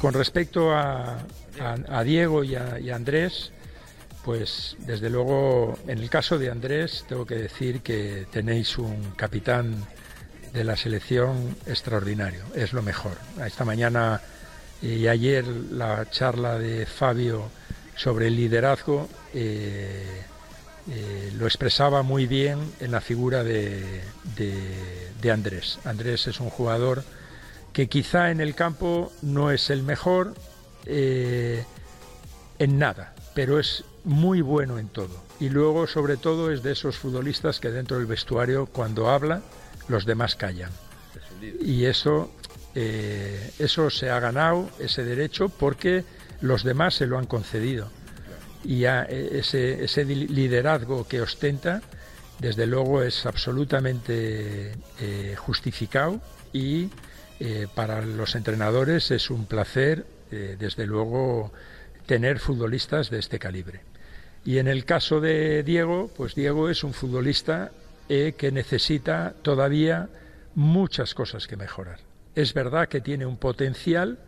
Con respecto a, a- Diego y a, y Andrés, pues desde luego en el caso de Andrés tengo que decir que tenéis un capitán de la selección extraordinario, es lo mejor. Esta mañana y ayer la charla de Fabio sobre el liderazgo eh, eh, lo expresaba muy bien en la figura de, de- de Andrés. Andrés es un jugador que quizá en el campo no es el mejor eh, en nada, pero es muy bueno en todo. Y luego, sobre todo, es de esos futbolistas que dentro del vestuario, cuando habla, los demás callan. Y eso, eh, eso se ha ganado, ese derecho, porque los demás se lo han concedido. Y eh, ese, ese li- liderazgo que ostenta, desde luego, es absolutamente justificado y eh, para los entrenadores es un placer, eh, desde luego, tener futbolistas de este calibre. Y en el caso de Diego, pues Diego es un futbolista eh, que necesita todavía muchas cosas que mejorar. Es verdad que tiene un potencial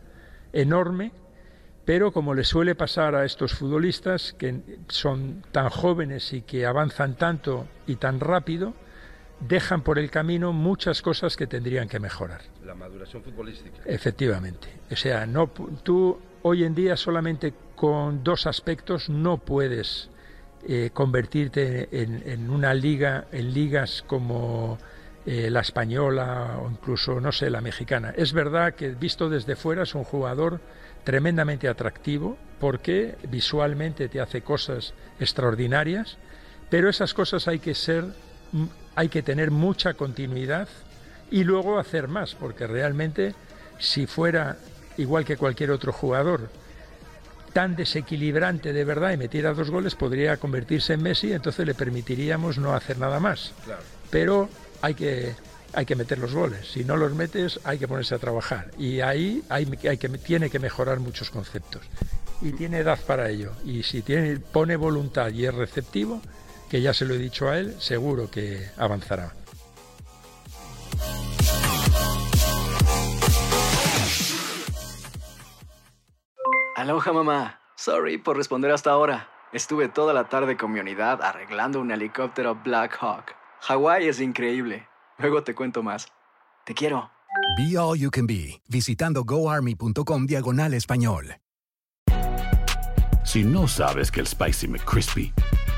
enorme, pero como le suele pasar a estos futbolistas que son tan jóvenes y que avanzan tanto y tan rápido, dejan por el camino muchas cosas que tendrían que mejorar. La maduración futbolística. Efectivamente. O sea, no, tú hoy en día solamente con dos aspectos no puedes eh, convertirte en, en una liga, en ligas como eh, la española o incluso, no sé, la mexicana. Es verdad que visto desde fuera es un jugador tremendamente atractivo porque visualmente te hace cosas extraordinarias, pero esas cosas hay que ser, hay que tener mucha continuidad y luego hacer más, porque realmente si fuera igual que cualquier otro jugador tan desequilibrante de verdad y metiera dos goles podría convertirse en Messi, entonces le permitiríamos no hacer nada más. Claro. Pero hay que hay que meter los goles. Si no los metes, hay que ponerse a trabajar. Y ahí hay, hay que, tiene que mejorar muchos conceptos. Y tiene edad para ello. Y si tiene, pone voluntad y es receptivo, que ya se lo he dicho a él, seguro que avanzará. Aloha mamá. Sorry por responder hasta ahora. Estuve toda la tarde con mi unidad arreglando un helicóptero Black Hawk. Hawái es increíble. Luego te cuento más. Te quiero. Be All You Can Be, visitando goarmy.com diagonal español. Si no sabes que el Spicy McCrispy